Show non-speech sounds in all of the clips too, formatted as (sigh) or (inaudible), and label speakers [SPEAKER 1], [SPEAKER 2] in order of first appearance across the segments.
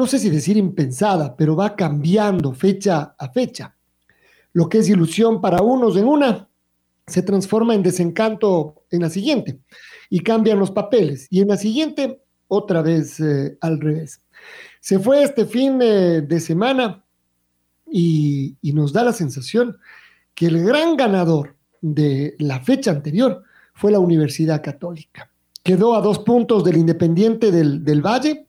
[SPEAKER 1] no sé si decir impensada, pero va cambiando fecha a fecha. Lo que es ilusión para unos en una, se transforma en desencanto en la siguiente y cambian los papeles. Y en la siguiente, otra vez eh, al revés. Se fue este fin eh, de semana y, nos da la sensación que el gran ganador de la fecha anterior fue la Universidad Católica. Quedó a dos puntos del Independiente del Valle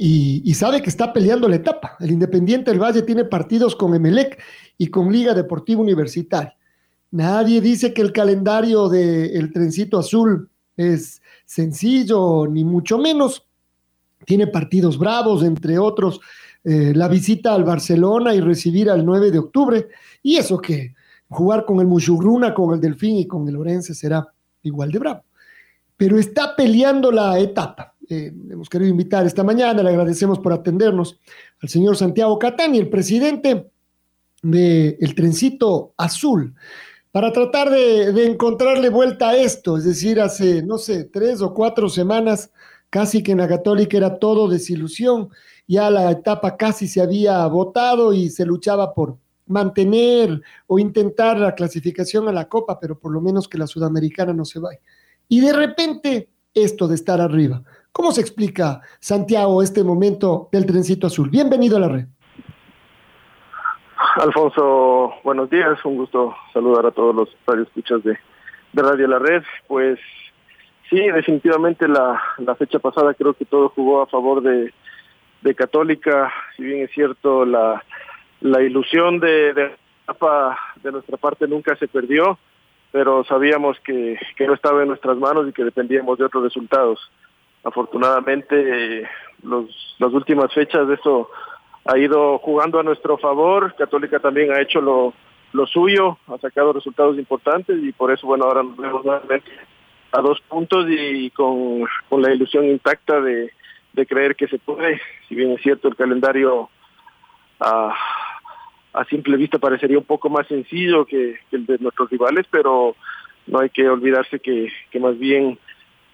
[SPEAKER 1] y, sabe que está peleando la etapa. El Independiente del Valle tiene partidos con Emelec y con Liga Deportiva Universitaria. Nadie dice que el calendario del trencito azul es sencillo, ni mucho menos. Tiene partidos bravos, entre otros, eh, la visita al Barcelona y recibir al 9 de octubre. Y eso que jugar con el Mushugruna, con el Delfín y con el Orense será igual de bravo. Pero está peleando la etapa eh, hemos querido invitar esta mañana, le agradecemos por atendernos al señor Santiago Catani, el presidente del el Trencito Azul, para tratar de, de, encontrarle vuelta a esto, es decir, hace, no sé, tres o cuatro semanas, casi que en la Católica era todo desilusión, ya la etapa casi se había votado y se luchaba por mantener o intentar la clasificación a la Copa, pero por lo menos que la Sudamericana no se vaya. Y de repente, esto de estar arriba. ¿Cómo se explica, Santiago, este momento del trencito azul? Bienvenido a la red.
[SPEAKER 2] Alfonso, buenos días. Un gusto saludar a todos los radioescuchas de, de Radio La Red. Pues sí, definitivamente la, la fecha pasada creo que todo jugó a favor de, de Católica. Si bien es cierto, la, la ilusión de, de, de nuestra parte nunca se perdió, pero sabíamos que, que no estaba en nuestras manos y que dependíamos de otros resultados afortunadamente los, las últimas fechas de eso ha ido jugando a nuestro favor, Católica también ha hecho lo, suyo, ha sacado resultados importantes y por eso bueno ahora nos vemos nuevamente a dos puntos y con, con la ilusión intacta de, creer que se puede, si bien es cierto el calendario a, simple vista parecería un poco más sencillo que, el de nuestros rivales, pero no hay que olvidarse que más bien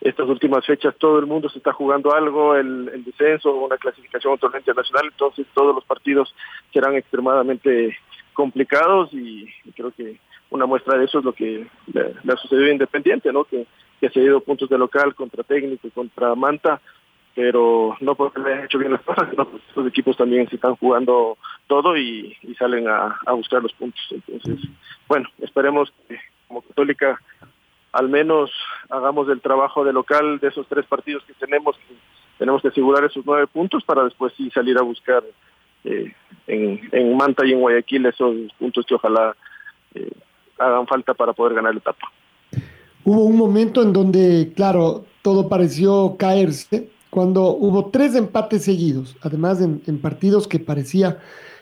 [SPEAKER 2] estas últimas fechas todo el mundo se está jugando algo, el, el descenso, una clasificación a un torneo internacional, entonces todos los partidos serán extremadamente complicados y, creo que una muestra de eso es lo que le, ha sucedido Independiente, ¿no? Que, ha ido puntos de local contra técnico contra Manta, pero no porque le han hecho bien las cosas, sino porque estos equipos también se están jugando todo y, y salen a, a buscar los puntos. Entonces, bueno, esperemos que como Católica al menos hagamos el trabajo de local de esos tres partidos que tenemos, tenemos que asegurar esos nueve puntos para después sí salir a buscar eh, en, en, Manta y en Guayaquil esos puntos que ojalá eh, hagan falta para poder ganar la etapa.
[SPEAKER 1] Hubo un momento en donde, claro, todo pareció caerse cuando hubo tres empates seguidos, además en, en partidos que parecía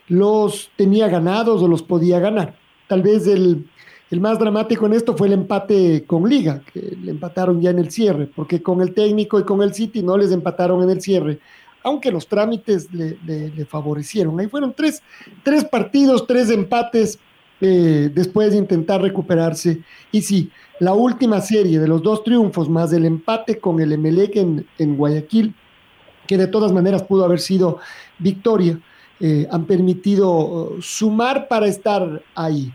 [SPEAKER 1] los tenía ganados o los podía ganar. Tal vez el, el más dramático en esto fue el empate con Liga, que le empataron ya en el cierre, porque con el técnico y con el City no les empataron en el cierre, aunque los trámites le, favorecieron. Ahí fueron tres, tres partidos, tres empates eh, después de intentar recuperarse. Y sí, la última serie de los dos triunfos más el empate con el Emelec en, Guayaquil, que de todas maneras pudo haber sido victoria, eh, han permitido uh, sumar para estar ahí.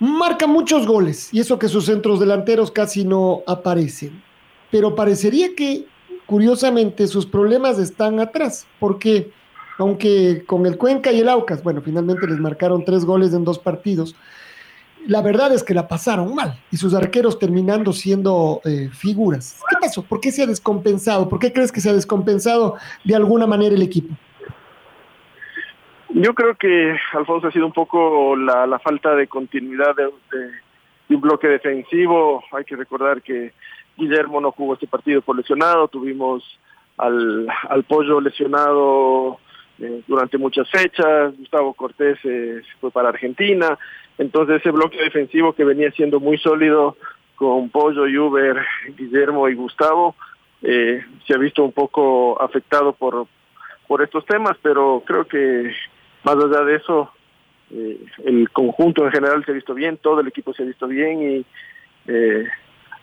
[SPEAKER 1] Marca muchos goles y eso que sus centros delanteros casi no aparecen. Pero parecería que, curiosamente, sus problemas están atrás, porque aunque con el Cuenca y el Aucas, bueno, finalmente les marcaron tres goles en dos partidos, la verdad es que la pasaron mal y sus arqueros terminando siendo eh, figuras. ¿Qué pasó? ¿Por qué se ha descompensado? ¿Por qué crees que se ha descompensado de alguna manera el equipo?
[SPEAKER 2] Yo creo que, Alfonso, ha sido un poco la, la falta de continuidad de, un bloque defensivo. Hay que recordar que Guillermo no jugó este partido por lesionado, tuvimos al, al pollo lesionado eh, durante muchas fechas, Gustavo Cortés eh, fue para Argentina, entonces ese bloque defensivo que venía siendo muy sólido con Pollo, Uber, Guillermo y Gustavo, eh, se ha visto un poco afectado por, por estos temas, pero creo que más allá de eso, eh, el conjunto en general se ha visto bien, todo el equipo se ha visto bien y eh,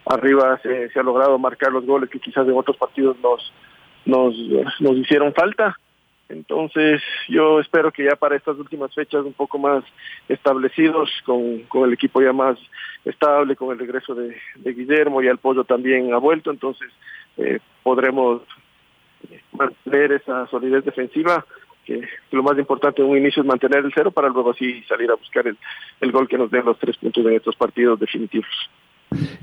[SPEAKER 2] arriba se, ha logrado marcar los goles que quizás en otros partidos nos, nos, nos hicieron falta. Entonces yo espero que ya para estas últimas fechas un poco más establecidos, con, con el equipo ya más estable, con el regreso de, de Guillermo y el pollo también ha vuelto, entonces eh, podremos mantener esa solidez defensiva, que lo más importante en un inicio es mantener el cero para luego así salir a buscar el, el gol que nos den los tres puntos en estos partidos definitivos.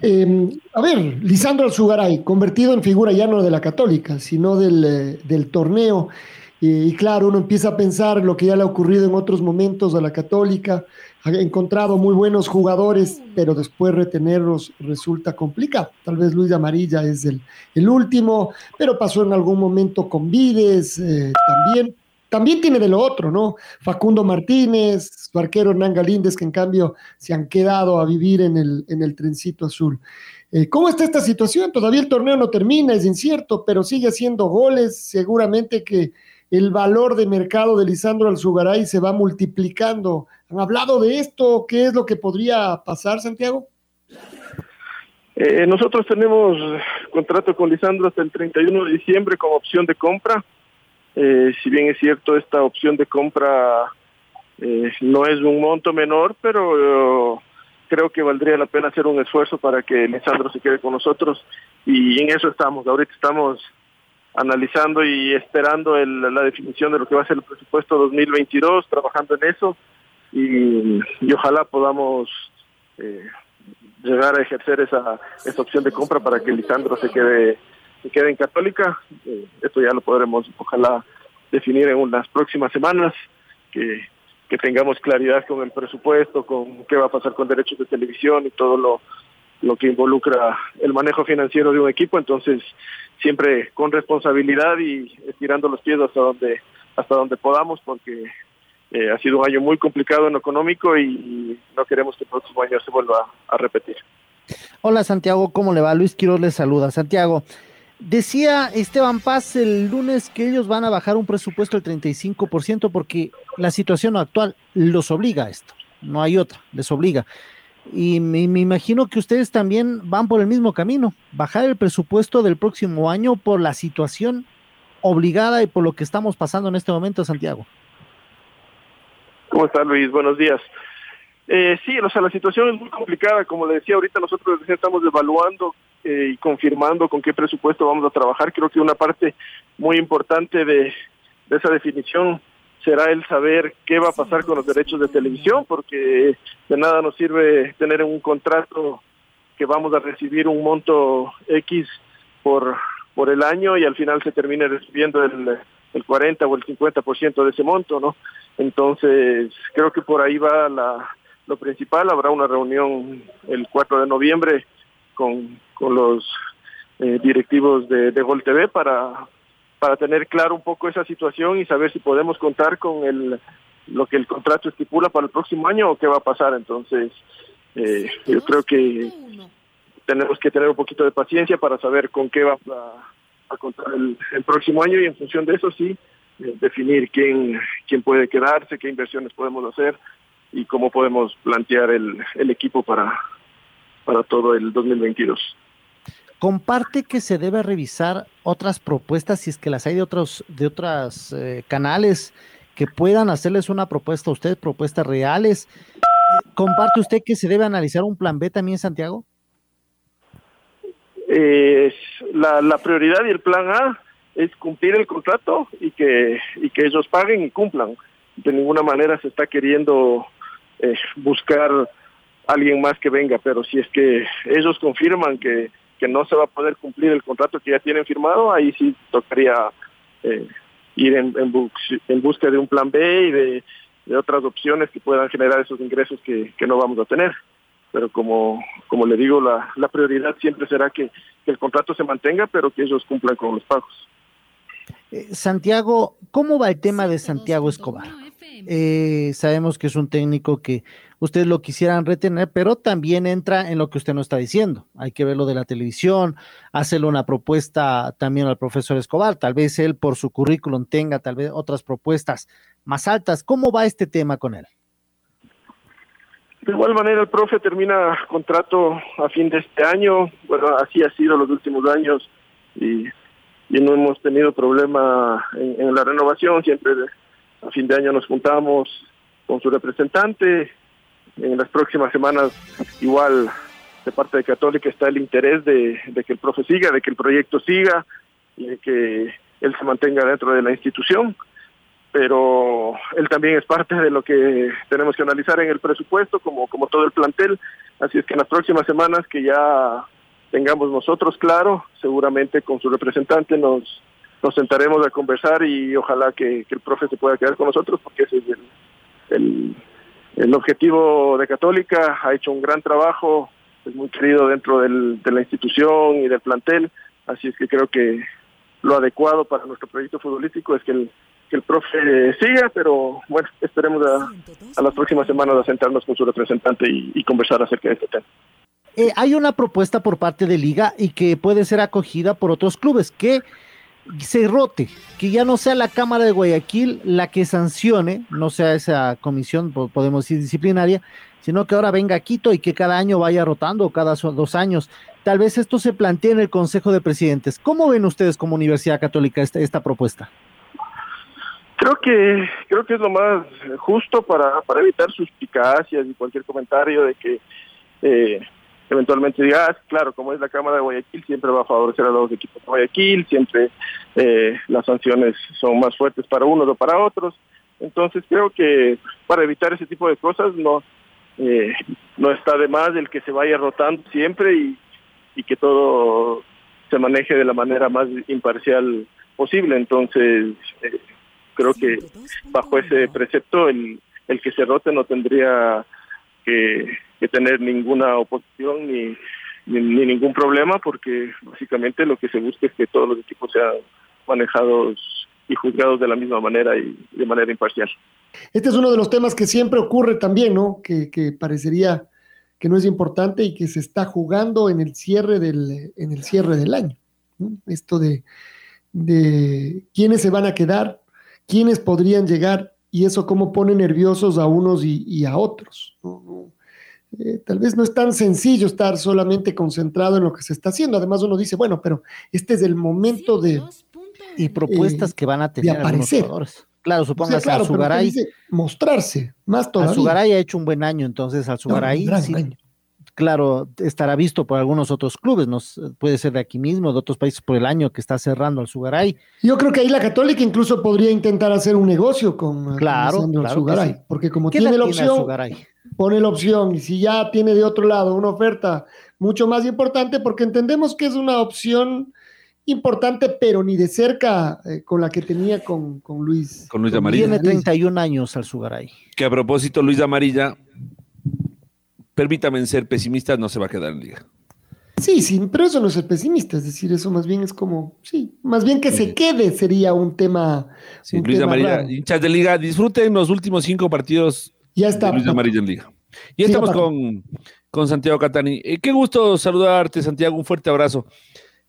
[SPEAKER 1] Eh, a ver, Lisandro Alzugaray, convertido en figura ya no de la católica, sino del, eh, del torneo. Y, y, claro, uno empieza a pensar lo que ya le ha ocurrido en otros momentos a la católica. Ha encontrado muy buenos jugadores, pero después retenerlos resulta complicado. Tal vez Luis Amarilla es el, el último, pero pasó en algún momento con Vides eh, también también tiene de lo otro, ¿no? Facundo Martínez, su arquero Hernán Galíndez, que en cambio se han quedado a vivir en el, en el trencito azul. Eh, ¿Cómo está esta situación? Todavía el torneo no termina, es incierto, pero sigue haciendo goles. Seguramente que el valor de mercado de Lisandro Alzugaray se va multiplicando. ¿Han hablado de esto? ¿Qué es lo que podría pasar, Santiago?
[SPEAKER 2] Eh, nosotros tenemos contrato con Lisandro hasta el 31 de diciembre como opción de compra. Eh, si bien es cierto, esta opción de compra eh, no es un monto menor, pero uh, creo que valdría la pena hacer un esfuerzo para que Lisandro se quede con nosotros y en eso estamos. Ahorita estamos analizando y esperando el, la definición de lo que va a ser el presupuesto 2022, trabajando en eso y, y ojalá podamos eh, llegar a ejercer esa, esa opción de compra para que Lisandro se quede se quede Católica. Eh, esto ya lo podremos, ojalá, definir en unas próximas semanas, que, que tengamos claridad con el presupuesto, con qué va a pasar con derechos de televisión y todo lo, lo que involucra el manejo financiero de un equipo. Entonces, siempre con responsabilidad y estirando los pies hasta donde, hasta donde podamos, porque eh, ha sido un año muy complicado en lo económico y no queremos que el próximo año se vuelva a, a repetir.
[SPEAKER 3] Hola Santiago, ¿cómo le va? Luis Quiroz les saluda. Santiago, Decía Esteban Paz el lunes que ellos van a bajar un presupuesto del 35% porque la situación actual los obliga a esto, no hay otra, les obliga. Y me, imagino que ustedes también van por el mismo camino, bajar el presupuesto del próximo año por la situación obligada y por lo que estamos pasando en este momento, Santiago.
[SPEAKER 2] ¿Cómo está Luis? Buenos días. Eh, sí, o sea, la situación es muy complicada, como le decía ahorita, nosotros estamos evaluando eh, y confirmando con qué presupuesto vamos a trabajar. Creo que una parte muy importante de, esa definición será el saber qué va a pasar con los derechos de televisión, porque de nada nos sirve tener un contrato que vamos a recibir un monto X por, por el año y al final se termine recibiendo el, el 40 o el 50% de ese monto, ¿no? Entonces, creo que por ahí va la, lo principal. Habrá una reunión el 4 de noviembre con, con los eh, directivos de, de Gol TV para, para tener claro un poco esa situación y saber si podemos contar con el lo que el contrato estipula para el próximo año o qué va a pasar. Entonces, eh, yo creo que tenemos que tener un poquito de paciencia para saber con qué va a, contar el, el, próximo año y en función de eso sí eh, definir quién quién puede quedarse, qué inversiones podemos hacer y cómo podemos plantear el, el equipo para para todo el 2022.
[SPEAKER 3] Comparte que se debe revisar otras propuestas si es que las hay de otros de otras eh, canales que puedan hacerles una propuesta a usted, propuestas reales. ¿Comparte usted que se debe analizar un plan B también, Santiago?
[SPEAKER 2] Eh, la, la prioridad y el plan A es cumplir el contrato y que, y que ellos paguen y cumplan. De ninguna manera se está queriendo eh, buscar alguien más que venga, pero si es que ellos confirman que, que no se va a poder cumplir el contrato que ya tienen firmado, ahí sí tocaría eh, ir en, en, bus, en, busca de un plan B y de, de, otras opciones que puedan generar esos ingresos que, que no vamos a tener. Pero como, como le digo, la, la prioridad siempre será que, que el contrato se mantenga, pero que ellos cumplan con los pagos.
[SPEAKER 3] Eh, Santiago, ¿cómo va el tema de Santiago Escobar? Eh, sabemos que es un técnico que ustedes lo quisieran retener, pero también entra en lo que usted nos está diciendo. Hay que verlo de la televisión, hacerle una propuesta también al profesor Escobar. Tal vez él por su currículum tenga tal vez otras propuestas más altas. ¿Cómo va este tema con él?
[SPEAKER 2] De igual manera, el profe termina contrato a fin de este año. Bueno, así ha sido los últimos años y, no hemos tenido problema en la renovación. Siempre a fin de año nos juntamos con su representante. En las próximas semanas, igual de parte de Católica está el interés de, que el profe siga, de que el proyecto siga y de que él se mantenga dentro de la institución. Pero él también es parte de lo que tenemos que analizar en el presupuesto, como, como todo el plantel. Así es que en las próximas semanas que ya tengamos nosotros claro, seguramente con su representante nos, nos sentaremos a conversar y ojalá que, que, el profe se pueda quedar con nosotros porque ese es el, el, el, objetivo de Católica, ha hecho un gran trabajo, es muy querido dentro del, de la institución y del plantel, así es que creo que lo adecuado para nuestro proyecto futbolístico es que el, profe siga, pero bueno, esperemos a, las próximas semanas a sentarnos con su representante y, y conversar acerca de este tema.
[SPEAKER 3] Eh, hay una propuesta por parte de Liga y que puede ser acogida por otros clubes que se rote, que ya no sea la Cámara de Guayaquil la que sancione, no sea esa comisión, podemos decir, disciplinaria, sino que ahora venga Quito y que cada año vaya rotando, cada dos años. Tal vez esto se plantee en el Consejo de Presidentes. ¿Cómo ven ustedes como Universidad Católica esta, esta propuesta?
[SPEAKER 2] Creo que creo que es lo más justo para, para evitar suspicacias y cualquier comentario de que eh, eventualmente diga, ah, claro, como es la Cámara de Guayaquil, siempre va a favorecer a los equipos de Guayaquil, siempre eh, las sanciones son más fuertes para unos o para otros. Entonces creo que para evitar ese tipo de cosas no eh, no está de más el que se vaya rotando siempre y, y que todo se maneje de la manera más imparcial posible. Entonces eh, creo que bajo ese precepto el, el que se rote no tendría que, que tener ninguna oposición ni, ni, ni, ningún problema porque básicamente lo que se busca es que todos los equipos sean manejados y juzgados de la misma manera y de manera imparcial.
[SPEAKER 1] Este es uno de los temas que siempre ocurre también, ¿no? Que, que parecería que no es importante y que se está jugando en el cierre del, en el cierre del año. ¿no? Esto de, de quiénes se van a quedar, quiénes podrían llegar y eso cómo pone nerviosos a unos y, y a otros. ¿no? Eh, tal vez no es tan sencillo estar solamente concentrado en lo que se está haciendo. Además, uno dice, bueno, pero este es el momento de.
[SPEAKER 3] Y propuestas eh, que van a tener
[SPEAKER 1] de aparecer.
[SPEAKER 3] Claro, supongas o sea, claro, Alzugaray.
[SPEAKER 1] Dice, mostrarse, más todavía.
[SPEAKER 3] Alzugaray ha hecho un buen año, entonces Alzugaray. No, sí, claro, estará visto por algunos otros clubes, no puede ser de aquí mismo, de otros países por el año que está cerrando Alzugaray.
[SPEAKER 1] Yo creo que ahí la Católica incluso podría intentar hacer un negocio con,
[SPEAKER 3] claro,
[SPEAKER 1] con
[SPEAKER 3] claro sí.
[SPEAKER 1] porque como tiene la opción. Pone la opción y si ya tiene de otro lado una oferta mucho más importante, porque entendemos que es una opción importante, pero ni de cerca eh, con la que tenía con, con Luis.
[SPEAKER 4] Con Luis Amarilla.
[SPEAKER 3] Tiene 31 años al Sugaray.
[SPEAKER 4] Que a propósito, Luis Amarilla, permítame ser pesimistas, no se va a quedar en liga.
[SPEAKER 1] Sí, sí, pero eso no es ser pesimista, es decir, eso más bien es como, sí, más bien que sí. se quede sería un tema.
[SPEAKER 4] Sí,
[SPEAKER 1] un
[SPEAKER 4] Luis
[SPEAKER 1] tema
[SPEAKER 4] Amarilla,
[SPEAKER 1] raro.
[SPEAKER 4] hinchas de liga, disfruten los últimos cinco partidos
[SPEAKER 1] ya está.
[SPEAKER 4] de Luis Amarilla en liga. Y
[SPEAKER 1] Sí,
[SPEAKER 4] estamos con, con Santiago Catani. Eh, qué gusto saludarte, Santiago, un fuerte abrazo.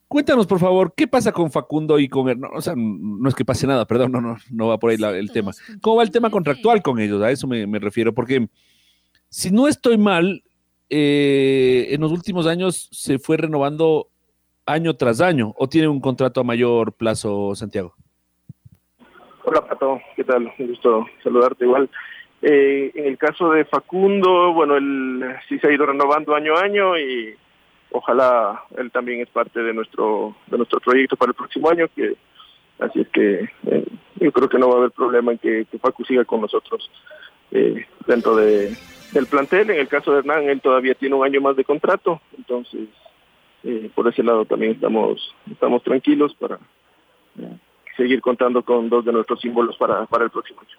[SPEAKER 4] Cuéntanos, por favor, ¿qué pasa con Facundo y con... No, o sea, no es que pase nada, perdón, no, no, no va por ahí la- el tema. ¿Cómo va el tema contractual con ellos? A eso me, me refiero, porque si no estoy mal, eh, en los últimos años se fue renovando año tras año, o tiene un contrato a mayor plazo, Santiago.
[SPEAKER 2] Hola Pato, ¿qué tal? Un gusto saludarte igual. Eh, en el caso de Facundo, bueno, él sí se ha ido renovando año a año y ojalá él también es parte de nuestro de nuestro proyecto para el próximo año, que así es que eh, yo creo que no va a haber problema en que, que Facu siga con nosotros eh, dentro de, del plantel. En el caso de Hernán, él todavía tiene un año más de contrato, entonces eh, por ese lado también estamos, estamos tranquilos para eh, seguir contando con dos de nuestros símbolos para, para el próximo año.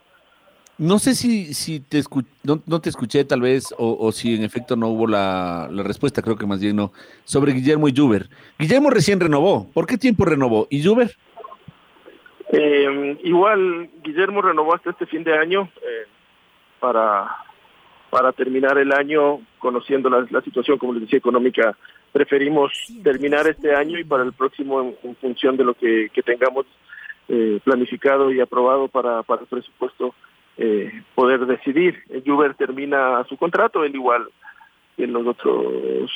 [SPEAKER 4] No sé si, si te no, no, te escuché tal vez o, o si en efecto no hubo la, la, respuesta, creo que más bien no, sobre Guillermo y Juber. Guillermo recién renovó. ¿Por qué tiempo renovó? ¿Y Juber?
[SPEAKER 2] Eh, igual Guillermo renovó hasta este fin de año eh, para, para terminar el año conociendo la, situación, como les decía, económica. Preferimos terminar este año y para el próximo en, función de lo que, tengamos eh, planificado y aprobado para, para el presupuesto eh, poder decidir. Juber termina su contrato, él igual que los otros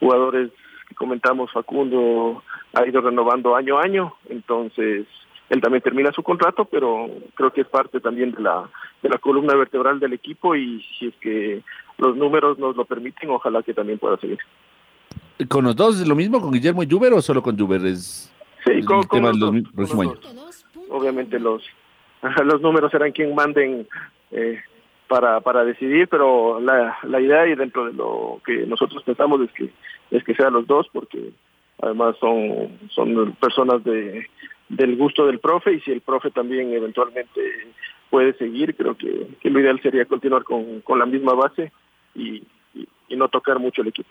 [SPEAKER 2] jugadores que comentamos, Facundo ha ido renovando año a año, entonces él también termina su contrato, pero creo que es parte también de la, de la columna vertebral del equipo y si es que los números nos lo permiten, ojalá que también pueda seguir.
[SPEAKER 4] ¿Con los dos es lo mismo, con Guillermo y Juber o solo con Juber? Es,
[SPEAKER 2] sí, con, con los, dos, con los dos. Obviamente los, (laughs) los números serán quien manden eh, para, para decidir, pero la, la idea y dentro de lo que nosotros pensamos es que es que sean los dos, porque además son, son personas de, del gusto del profe y si el profe también eventualmente puede seguir, creo que, lo ideal sería continuar con, con la misma base y, y, no tocar mucho el equipo.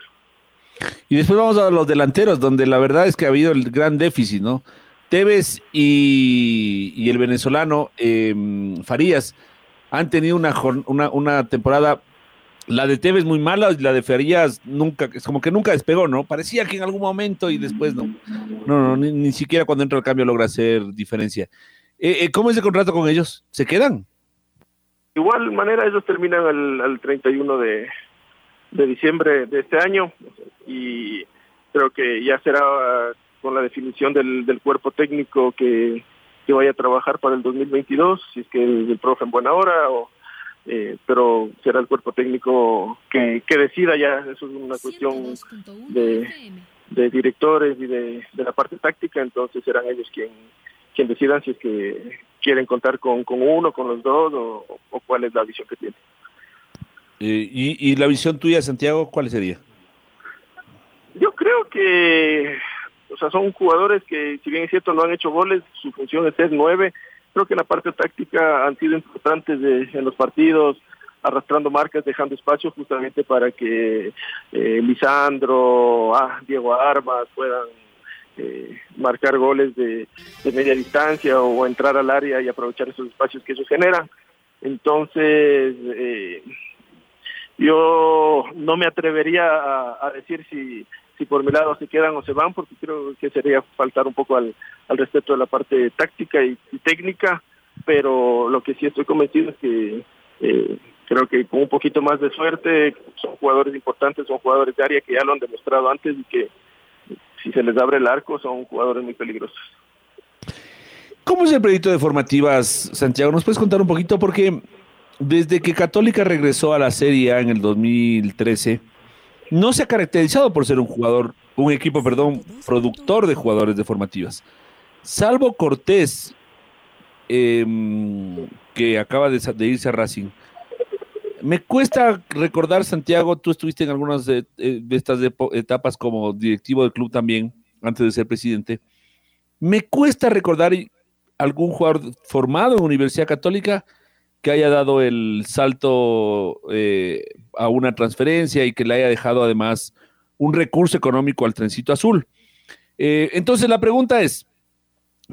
[SPEAKER 4] Y después vamos a los delanteros, donde la verdad es que ha habido el gran déficit, ¿no? Tevez y, y el venezolano eh, Farías han tenido una, una, una, temporada, la de Tevez muy mala, y la de Farías nunca, es como que nunca despegó, ¿no? Parecía que en algún momento y después no. No, no, ni, siquiera cuando entra el cambio logra hacer diferencia. Eh, eh, ¿Cómo es el contrato con ellos? ¿Se quedan?
[SPEAKER 2] Igual manera, ellos terminan al, al 31 de, de diciembre de este año y creo que ya será con la definición del, del cuerpo técnico que, que, vaya a trabajar para el 2022, si es que el profe en buena hora, o, eh, pero será el cuerpo técnico que, que decida ya, eso es una cuestión de, de directores y de, de, la parte táctica, entonces serán ellos quien, quien decidan si es que quieren contar con, con uno, con los dos, o, o cuál es la visión que tienen.
[SPEAKER 4] Eh, y, ¿Y la visión tuya, Santiago, cuál sería?
[SPEAKER 2] Yo creo que o sea, son jugadores que, si bien es cierto, no han hecho goles, su función es ser nueve. Creo que la parte táctica han sido importantes de, en los partidos, arrastrando marcas, dejando espacio justamente para que eh, Lisandro, ah, Diego Armas puedan eh, marcar goles de, de, media distancia o entrar al área y aprovechar esos espacios que ellos generan. Entonces, eh, yo no me atrevería a, a decir si si por mi lado se quedan o se van, porque creo que sería faltar un poco al, al respeto de la parte táctica y, técnica, pero lo que sí estoy convencido es que eh, creo que con un poquito más de suerte son jugadores importantes, son jugadores de área que ya lo han demostrado antes y que si se les abre el arco son jugadores muy peligrosos.
[SPEAKER 4] ¿Cómo es el proyecto de formativas, Santiago? ¿Nos puedes contar un poquito? Porque desde que Católica regresó a la Serie A en el 2013, no se ha caracterizado por ser un jugador, un equipo, perdón, productor de jugadores de formativas. Salvo Cortés, eh, que acaba de, irse a Racing. Me cuesta recordar, Santiago, tú estuviste en algunas de, de estas etapas como directivo del club también, antes de ser presidente. Me cuesta recordar algún jugador formado en Universidad Católica que haya dado el salto eh, a una transferencia y que le haya dejado además un recurso económico al trencito azul. Eh, entonces la pregunta es,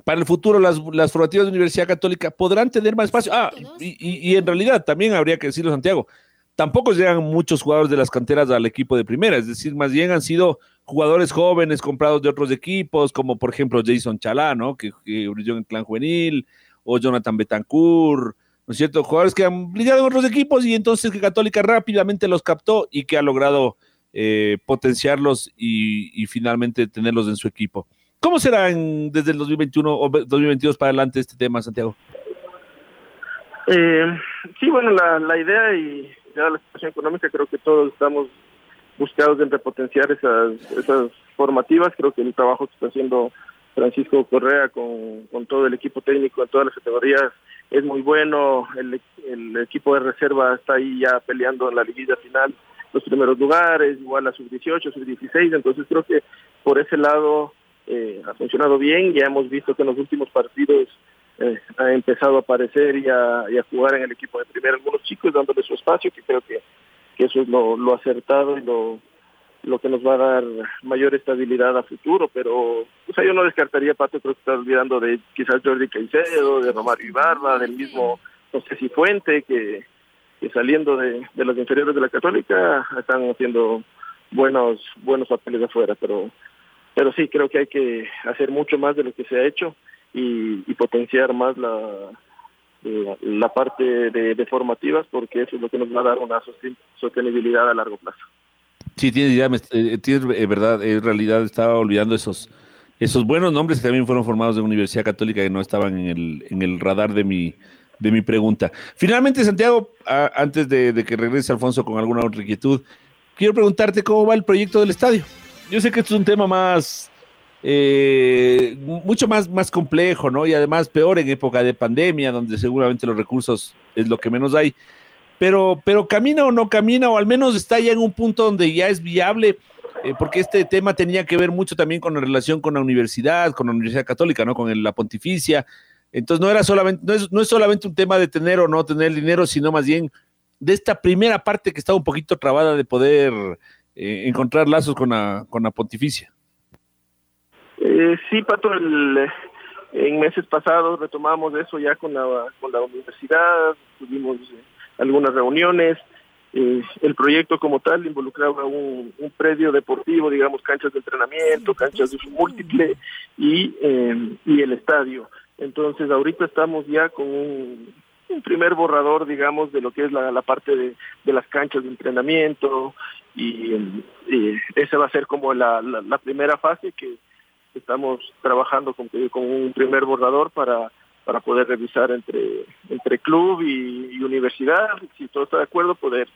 [SPEAKER 4] para el futuro las, las, formativas de Universidad Católica podrán tener más espacio. Ah, y, y, y, en realidad también habría que decirlo, Santiago, tampoco llegan muchos jugadores de las canteras al equipo de primera, es decir, más bien han sido jugadores jóvenes comprados de otros equipos, como por ejemplo Jason Chalá, ¿no? que, que brilló en el clan juvenil, o Jonathan Betancourt, ¿no es cierto? Jugadores que han brillado en otros equipos y entonces que Católica rápidamente los captó y que ha logrado eh, potenciarlos y, finalmente tenerlos en su equipo. ¿Cómo será en, desde el 2021 o 2022 para adelante este tema, Santiago?
[SPEAKER 2] Eh, sí, bueno, la, la idea y ya la situación económica, creo que todos estamos buscados en repotenciar esas, esas formativas. Creo que el trabajo que está haciendo Francisco Correa con, con todo el equipo técnico en todas las categorías es muy bueno, el, el equipo de reserva está ahí ya peleando en la liguilla final los primeros lugares, igual a sub-18, sub-16, entonces creo que por ese lado eh, ha funcionado bien, ya hemos visto que en los últimos partidos eh, ha empezado a aparecer y a, y a, jugar en el equipo de primera algunos chicos dándole su espacio, que creo que, que eso es lo, lo acertado y lo, lo que nos va a dar mayor estabilidad a futuro, pero o sea, yo no descartaría, Pato, creo que está olvidando de quizás Jordi Caicedo, de Romario Ibarra, del mismo José Cifuente, que, que saliendo de, de los inferiores de la Católica están haciendo buenos buenos papeles afuera, pero pero sí creo que hay que hacer mucho más de lo que se ha hecho y, y potenciar más la, la, la parte de, de, formativas porque eso es lo que nos va a dar una sostenibilidad a largo plazo.
[SPEAKER 4] Sí, tienes ya, tienes eh, verdad, en realidad estaba olvidando esos esos buenos nombres que también fueron formados de Universidad Católica que no estaban en el en el radar de mi de mi pregunta. Finalmente, Santiago, antes de, de, que regrese Alfonso con alguna otra inquietud, quiero preguntarte cómo va el proyecto del estadio. Yo sé que esto es un tema más, eh, mucho más, más complejo, ¿no? Y además peor en época de pandemia, donde seguramente los recursos es lo que menos hay. Pero, pero camina o no camina, o al menos está ya en un punto donde ya es viable, eh, porque este tema tenía que ver mucho también con la relación con la universidad, con la Universidad Católica, ¿no? Con la pontificia. Entonces no era solamente, no es, no es solamente un tema de tener o no tener dinero, sino más bien de esta primera parte que estaba un poquito trabada de poder eh, encontrar lazos con la, con la pontificia.
[SPEAKER 2] Eh, sí, Pato, el, en meses pasados retomamos eso ya con la, con la universidad, tuvimos eh, algunas reuniones, eh, el proyecto como tal involucraba un, predio deportivo, digamos, canchas de entrenamiento, canchas de uso múltiple y, eh, y el estadio. Entonces, ahorita estamos ya con un, primer borrador, digamos, de lo que es la, la parte de, de, las canchas de entrenamiento y, y esa va a ser como la, la, la primera fase que estamos trabajando con, con, un primer borrador para para poder revisar entre entre club y, universidad, si todo está de acuerdo, poder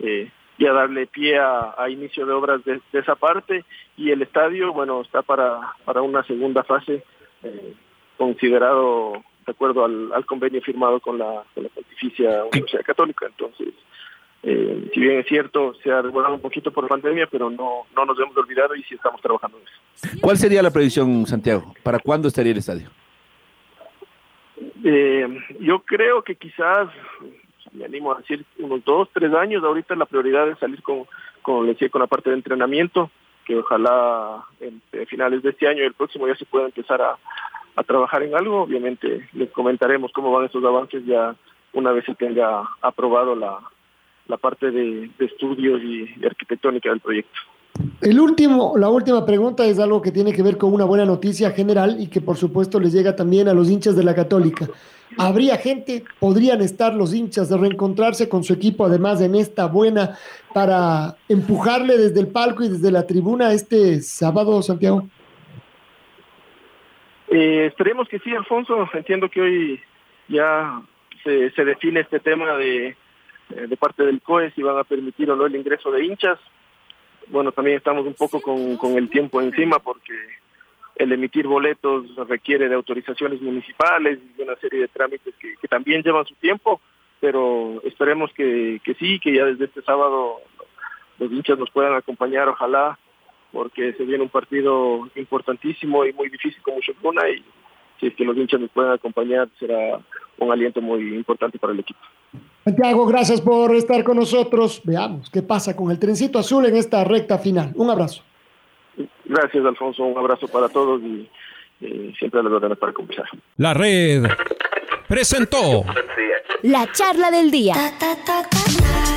[SPEAKER 2] eh, ya darle pie a, inicio de obras de, de, esa parte y el estadio, bueno, está para para una segunda fase eh, considerado de acuerdo al, convenio firmado con la, con la Pontificia Universidad Católica. Entonces, eh, si bien es cierto, se ha demorado un poquito por pandemia, pero no, no nos hemos olvidado y sí estamos trabajando en eso.
[SPEAKER 4] ¿Cuál sería la previsión, Santiago? ¿Para cuándo estaría el estadio?
[SPEAKER 2] Eh, yo creo que quizás, me animo a decir, unos dos, tres años. Ahorita la prioridad es salir con, con, decía, con la parte de entrenamiento, que ojalá en, finales de este año y el próximo ya se pueda empezar a, trabajar en algo. Obviamente les comentaremos cómo van esos avances ya una vez se tenga aprobado la, la parte de, estudios y arquitectónica del proyecto.
[SPEAKER 1] El último, la última pregunta es algo que tiene que ver con una buena noticia general y que por supuesto les llega también a los hinchas de la Católica. ¿Habría gente, podrían estar los hinchas de reencontrarse con su equipo además en esta buena para empujarle desde el palco y desde la tribuna este sábado, Santiago?
[SPEAKER 2] Eh, esperemos que sí, Alfonso. Entiendo que hoy ya se, se define este tema de, de parte del COE si van a permitir o no el ingreso de hinchas. Bueno, también estamos un poco con, con el tiempo encima porque el emitir boletos requiere de autorizaciones municipales y una serie de trámites que, también llevan su tiempo, pero esperemos que, que sí, que ya desde este sábado los hinchas nos puedan acompañar, ojalá, porque se viene un partido importantísimo y muy difícil como Chocuna y si es que los hinchas nos pueden acompañar será un aliento muy importante para el equipo.
[SPEAKER 1] Santiago, gracias por estar con nosotros. Veamos qué pasa con el trencito azul en esta recta final. Un abrazo.
[SPEAKER 2] Gracias, Alfonso. Un abrazo para todos y eh, siempre a la verdad para conversar.
[SPEAKER 5] La red presentó
[SPEAKER 6] la charla del día.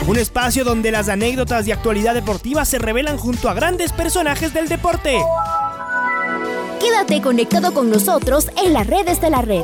[SPEAKER 7] Un espacio donde las anécdotas de actualidad deportiva se revelan junto a grandes personajes del deporte.
[SPEAKER 6] Quédate conectado con nosotros en las redes de la red.